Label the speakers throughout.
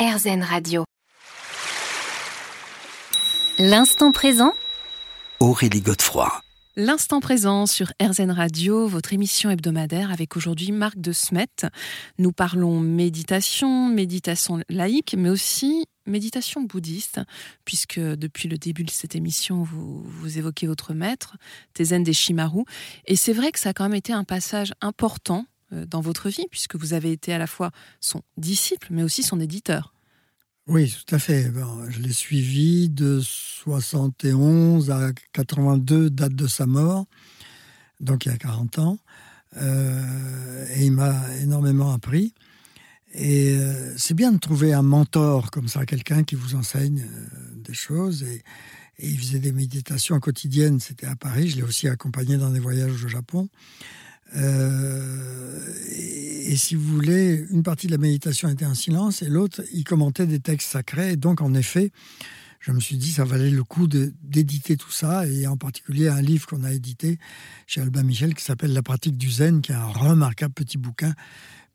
Speaker 1: RZN Radio. L'instant présent
Speaker 2: Aurélie Godefroy.
Speaker 3: L'instant présent sur RZN Radio, votre émission hebdomadaire avec aujourd'hui Marc de Smet. Nous parlons méditation, méditation laïque, mais aussi méditation bouddhiste, puisque depuis le début de cette émission, vous, vous évoquez votre maître, Tezen Deshimaru. Et c'est vrai que ça a quand même été un passage important dans votre vie, puisque vous avez été à la fois son disciple, mais aussi son éditeur.
Speaker 4: Oui, tout à fait. je l'ai suivi de 71 à 82, date de sa mort, donc il y a 40 ans. Euh, et il m'a énormément appris. Et euh, c'est bien de trouver un mentor comme ça, quelqu'un qui vous enseigne des choses. Et, il faisait des méditations quotidiennes, c'était à Paris. Je l'ai aussi accompagné dans des voyages au Japon. Euh, et, si vous voulez, une partie de la méditation était en silence et l'autre, il commentait des textes sacrés. Et donc, en effet, je me suis dit, ça valait le coup d'éditer tout ça, et en particulier un livre qu'on a édité chez Albin Michel qui s'appelle La pratique du zen, qui est un remarquable petit bouquin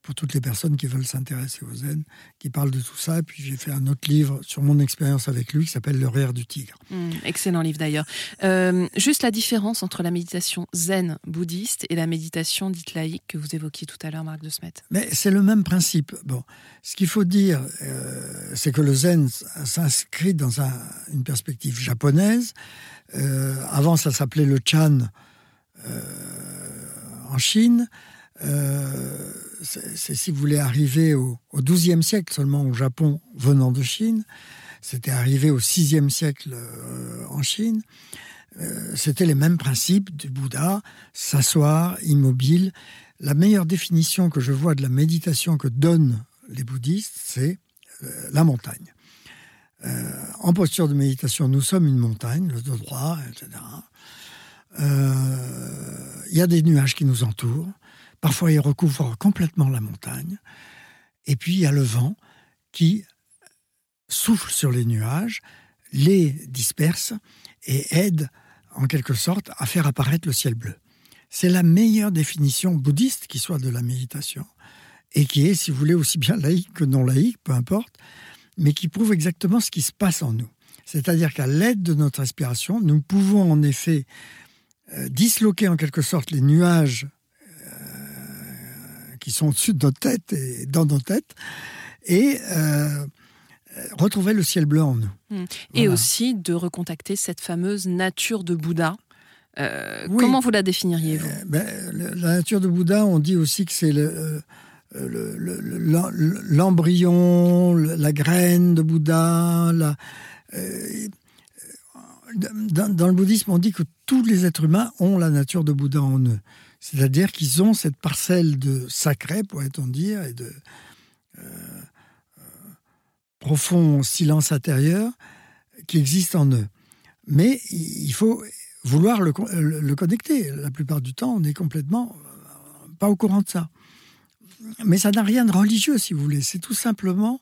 Speaker 4: pour toutes les personnes qui veulent s'intéresser au zen, qui parlent de tout ça. Et puis j'ai fait un autre livre sur mon expérience avec lui qui s'appelle Le rire du tigre.
Speaker 3: Mmh, excellent livre d'ailleurs. Euh, juste la différence entre la méditation zen bouddhiste et la méditation dite laïque que vous évoquiez tout à l'heure, Marc de Smet.
Speaker 4: Mais c'est le même principe. Bon, ce qu'il faut dire, euh, c'est que le zen s'inscrit dans une perspective japonaise. Euh, avant, ça s'appelait le chan en Chine. Euh, c'est si vous voulez arriver au, XIIe siècle seulement au Japon venant de Chine. C'était arrivé au VIe siècle euh, en Chine. Euh, c'était les mêmes principes du Bouddha, s'asseoir, immobile. La meilleure définition que je vois de la méditation que donnent les bouddhistes, c'est la montagne. en posture de méditation, nous sommes une montagne, le dos droit, etc. Il y a des nuages qui nous entourent. Parfois, il recouvre complètement la montagne. Et puis, il y a le vent qui souffle sur les nuages, les disperse et aide, en quelque sorte, à faire apparaître le ciel bleu. C'est la meilleure définition bouddhiste qui soit de la méditation, et qui est, si vous voulez, aussi bien laïque que non laïque, peu importe, mais qui prouve exactement ce qui se passe en nous. C'est-à-dire qu'à l'aide de notre respiration, nous pouvons en effet euh, disloquer en quelque sorte les nuages qui sont au-dessus de notre tête et dans nos têtes, et euh, retrouver le ciel bleu en nous.
Speaker 3: Hmm. Et aussi de recontacter cette fameuse nature de Bouddha. Euh, comment vous la définiriez, vous euh,
Speaker 4: ben, La nature de Bouddha, on dit aussi que c'est l'embryon, la graine de Bouddha. La, dans, dans, le bouddhisme, on dit que tous les êtres humains ont la nature de Bouddha en eux. C'est-à-dire qu'ils ont cette parcelle de sacré, pourrait-on dire, et de euh, euh, profond silence intérieur qui existe en eux. Mais il faut vouloir le, connecter. La plupart du temps, on est complètement euh, pas au courant de ça. Mais ça n'a rien de religieux, si vous voulez. C'est tout simplement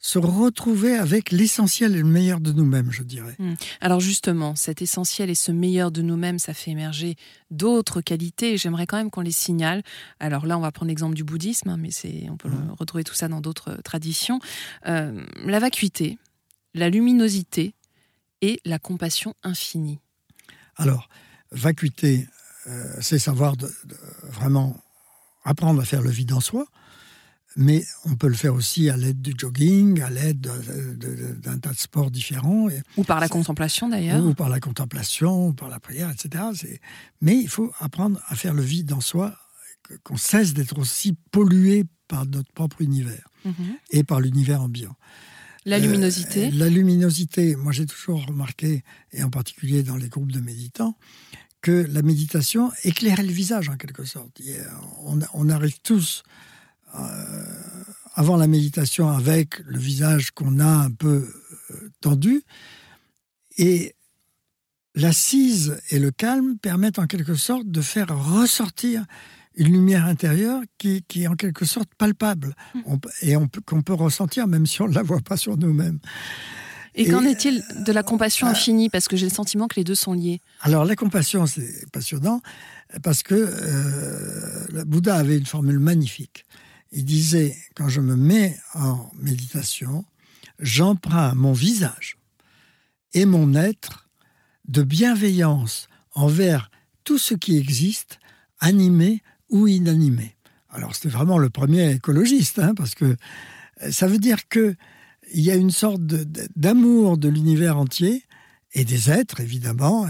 Speaker 4: se retrouver avec l'essentiel et le meilleur de nous-mêmes, je dirais. Hmm.
Speaker 3: Alors justement, cet essentiel et ce meilleur de nous-mêmes, ça fait émerger d'autres qualités. J'aimerais quand même qu'on les signale. Alors là, on va prendre l'exemple du bouddhisme, hein, mais c'est, on peut hmm. retrouver tout ça dans d'autres traditions. Euh, la vacuité, la luminosité et la compassion infinie.
Speaker 4: Alors, vacuité, euh, c'est savoir vraiment apprendre à faire le vide en soi mais on peut le faire aussi à l'aide du jogging, à l'aide d'un tas de sports différents.
Speaker 3: Ou par la contemplation d'ailleurs.
Speaker 4: Ou par la contemplation, ou par la prière, etc. Mais il faut apprendre à faire le vide en soi, qu'on cesse d'être aussi pollué par notre propre univers mhm. et par l'univers ambiant.
Speaker 3: La luminosité euh,
Speaker 4: La luminosité, moi j'ai toujours remarqué, et en particulier dans les groupes de méditants, que la méditation éclairait le visage en quelque sorte. On, on arrive tous avant la méditation avec le visage qu'on a un peu euh, tendu. Et l'assise et le calme permettent en quelque sorte de faire ressortir une lumière intérieure qui, qui est en quelque sorte palpable hmm. et qu'on peut, ressentir même si on ne la voit pas sur nous-mêmes.
Speaker 3: Et, qu'en est-il de la compassion euh, infinie? Parce que j'ai le sentiment que les deux sont liés.
Speaker 4: Alors la compassion, c'est passionnant parce que le Bouddha avait une formule magnifique. Il disait, quand je me mets en méditation, j'emprunte mon visage et mon être de bienveillance envers tout ce qui existe, animé ou inanimé. Alors c'était vraiment le premier écologiste, hein, parce que ça veut dire que il y a une sorte d'amour de, l'univers entier et des êtres évidemment,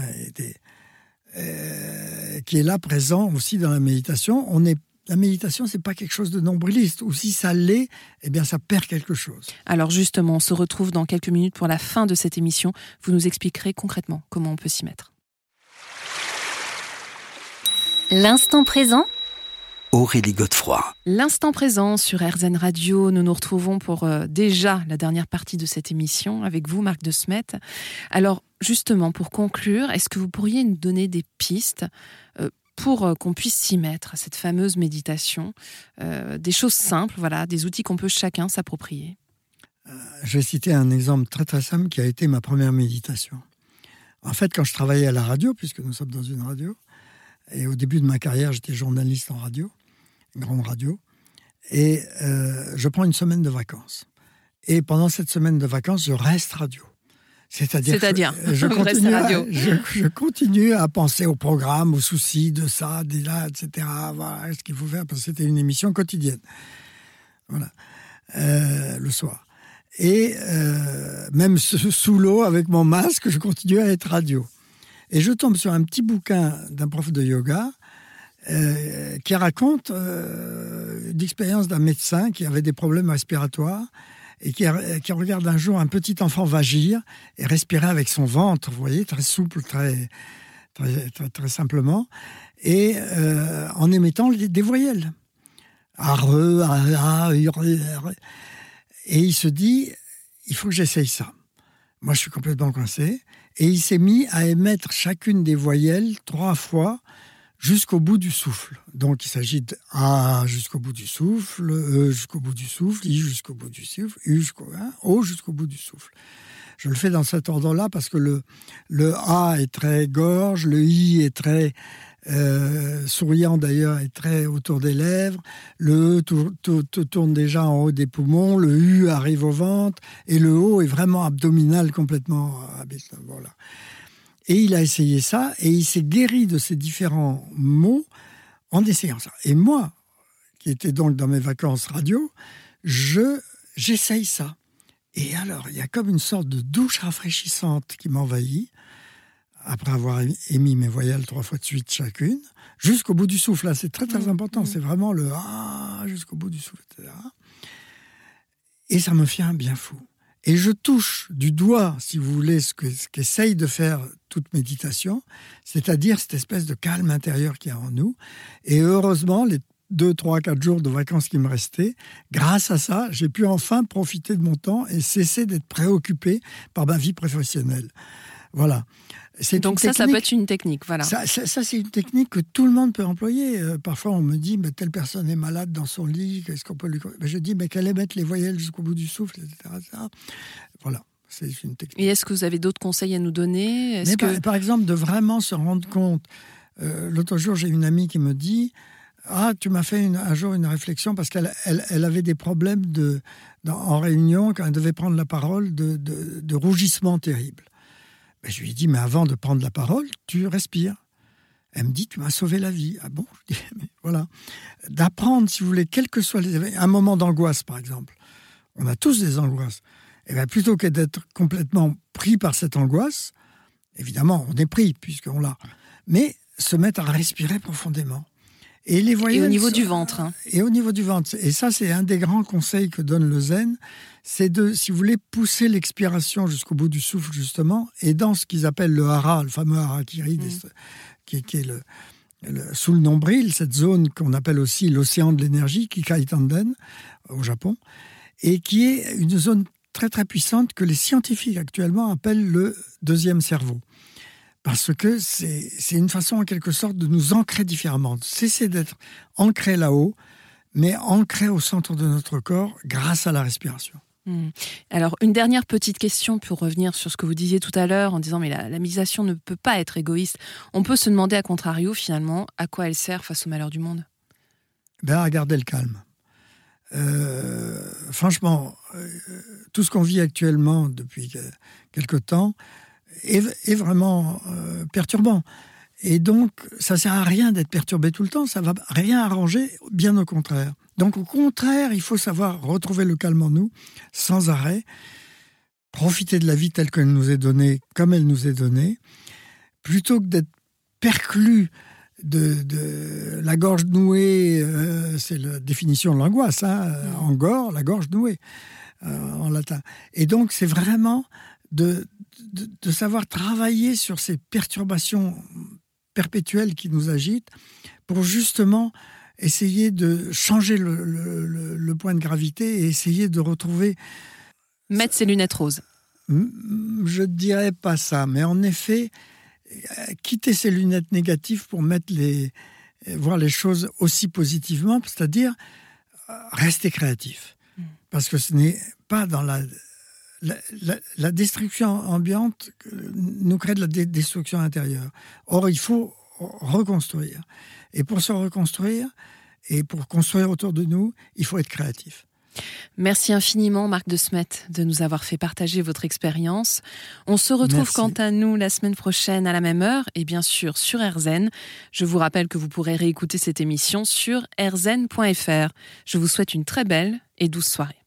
Speaker 4: euh, qui est là présent aussi dans la méditation. On la méditation, c'est pas quelque chose de nombriliste. Ou si ça l'est, eh bien, ça perd quelque chose.
Speaker 3: Alors justement, on se retrouve dans quelques minutes pour la fin de cette émission. Vous nous expliquerez concrètement comment on peut s'y mettre.
Speaker 1: L'instant présent
Speaker 2: Aurélie Godefroy.
Speaker 3: L'instant présent sur RZN Radio, nous nous retrouvons pour euh, déjà la dernière partie de cette émission avec vous, Marc de Smet. Alors, justement, pour conclure, est-ce que vous pourriez nous donner des pistes euh, pour euh, qu'on puisse s'y mettre cette fameuse méditation Des choses simples, voilà, des outils qu'on peut chacun s'approprier
Speaker 4: Je vais citer un exemple très très simple qui a été ma première méditation. En fait, quand je travaillais à la radio, puisque nous sommes dans une radio, et au début de ma carrière, j'étais journaliste en radio, grande radio. Et euh, je prends une semaine de vacances. Et pendant cette semaine de vacances, je reste radio.
Speaker 3: C'est-à-dire, C'est-à-dire
Speaker 4: je, continue à, je, continue à penser au programme, aux soucis de ça, de là, etc. Voilà ce qu'il faut faire, parce que c'était une émission quotidienne. Voilà. Euh, le soir. Et euh, même sous l'eau, avec mon masque, je continue à être radio. Et je tombe sur un petit bouquin d'un prof de yoga euh, qui raconte l'expérience d'un médecin qui avait des problèmes respiratoires et qui, qui, regarde un jour un petit enfant vagir et respirer avec son ventre, vous voyez, très souple, très, très, simplement, et euh, en émettant des voyelles. Arre, arre, et il se dit, il faut que j'essaye ça. Moi, je suis complètement coincé. Et il s'est mis à émettre chacune des voyelles trois fois jusqu'au bout du souffle. Donc il s'agit de A jusqu'au bout du souffle, E jusqu'au bout du souffle, I jusqu'au bout du souffle, U jusqu'au hein, O jusqu'au bout du souffle. Je le fais dans cet ordre-là parce que le, le A est très gorge, le I est très euh, souriant d'ailleurs est très autour des lèvres, le E tourne déjà en haut des poumons, le U arrive au ventre, et le O est vraiment abdominal complètement. Euh, voilà. Et il a essayé ça, et il s'est guéri de ces différents mots en essayant ça. Et moi, qui étais donc dans mes vacances radio, je j'essaye ça. Et alors, il y a comme une sorte de douche rafraîchissante qui m'envahit après avoir émis mes voyelles trois fois de suite chacune, jusqu'au bout du souffle. Là, c'est très très mmh, important. Mmh. C'est vraiment le ah jusqu'au bout du souffle, etc. Et ça me fait un bien fou. Et je touche du doigt, si vous voulez, ce qu'essaye de faire toute méditation, c'est-à-dire cette espèce de calme intérieur qu'il y a en nous. Et heureusement, les deux, trois, quatre jours de vacances qui me restaient, grâce à ça, j'ai pu enfin profiter de mon temps et cesser d'être préoccupé par ma vie professionnelle. Voilà.
Speaker 3: Donc ça, ça peut être une technique, voilà.
Speaker 4: Ça, c'est une technique que tout le monde peut employer. Euh, parfois, on me dit, mais telle personne est malade dans son lit, qu'est-ce qu'on peut lui... Ben, je dis, mais qu'elle aime mettre les voyelles jusqu'au bout du souffle, etc. Voilà. C'est une technique.
Speaker 3: Et est-ce que vous avez d'autres conseils à nous donner?
Speaker 4: Mais par, exemple, de vraiment se rendre compte. Euh, l'autre jour, j'ai une amie qui me dit, ah, tu m'as fait un jour une réflexion parce qu'elle elle, avait des problèmes de, en réunion, quand elle devait prendre la parole, de, de, de rougissement terrible. Ben, je lui ai dit, mais avant de prendre la parole, tu respires. Elle me dit, tu m'as sauvé la vie. Ah bon? Je Voilà. D'apprendre, si vous voulez, quel que soit les un moment d'angoisse, par exemple. On a tous des angoisses. Et eh bien, plutôt que d'être complètement pris par cette angoisse, évidemment, on est pris, puisqu'on l'a. Mais se mettre à respirer profondément.
Speaker 3: Et, les voyelles, et au niveau du ventre. Hein.
Speaker 4: Et au niveau du ventre. Et ça, c'est un des grands conseils que donne le zen. C'est de, si vous voulez, pousser l'expiration jusqu'au bout du souffle, justement. Et dans ce qu'ils appellent le hara, le fameux harakiri, mm. qui, est le, sous le nombril, cette zone qu'on appelle aussi l'océan de l'énergie, Kikaitanden, au Japon, et qui est une zone très très puissante que les scientifiques actuellement appellent le deuxième cerveau parce que c'est une façon en quelque sorte de nous ancrer différemment, de cesser d'être ancré là-haut, mais ancré au centre de notre corps grâce à la respiration.
Speaker 3: Hmm. Alors, une dernière petite question pour revenir sur ce que vous disiez tout à l'heure en disant mais la, méditation ne peut pas être égoïste. On peut se demander à contrario finalement à quoi elle sert face au malheur du monde?
Speaker 4: Ben, À garder le calme. euh, franchement, euh, tout ce qu'on vit actuellement depuis quelque temps est, vraiment euh, perturbant. Et donc, ça sert à rien d'être perturbé tout le temps, ça va rien arranger, bien au contraire. Donc, au contraire, il faut savoir retrouver le calme en nous, sans arrêt, profiter de la vie telle qu'elle nous est donnée, comme elle nous est donnée, plutôt que d'être perclus de, la gorge nouée, euh, c'est la définition de l'angoisse, hein, mm. en gore, la gorge nouée, euh, en latin. Et donc, c'est vraiment de, de, savoir travailler sur ces perturbations perpétuelles qui nous agitent pour justement essayer de changer le, le point de gravité et essayer de retrouver...
Speaker 3: Mettre ses lunettes roses.
Speaker 4: Je ne dirais pas ça, mais en effet, quitter ses lunettes négatives pour mettre les, voir les choses aussi positivement, c'est-à-dire euh, rester créatif. Mm. Parce que ce n'est pas dans la, la, destruction ambiante nous crée de la destruction intérieure. Or, il faut reconstruire. Et pour se reconstruire et pour construire autour de nous, il faut être créatif.
Speaker 3: Merci infiniment, Marc de Smet, de nous avoir fait partager votre expérience. On se retrouve quant à nous la semaine prochaine à la même heure et bien sûr sur RZN. Je vous rappelle que vous pourrez réécouter cette émission sur rzn.fr. Je vous souhaite une très belle et douce soirée.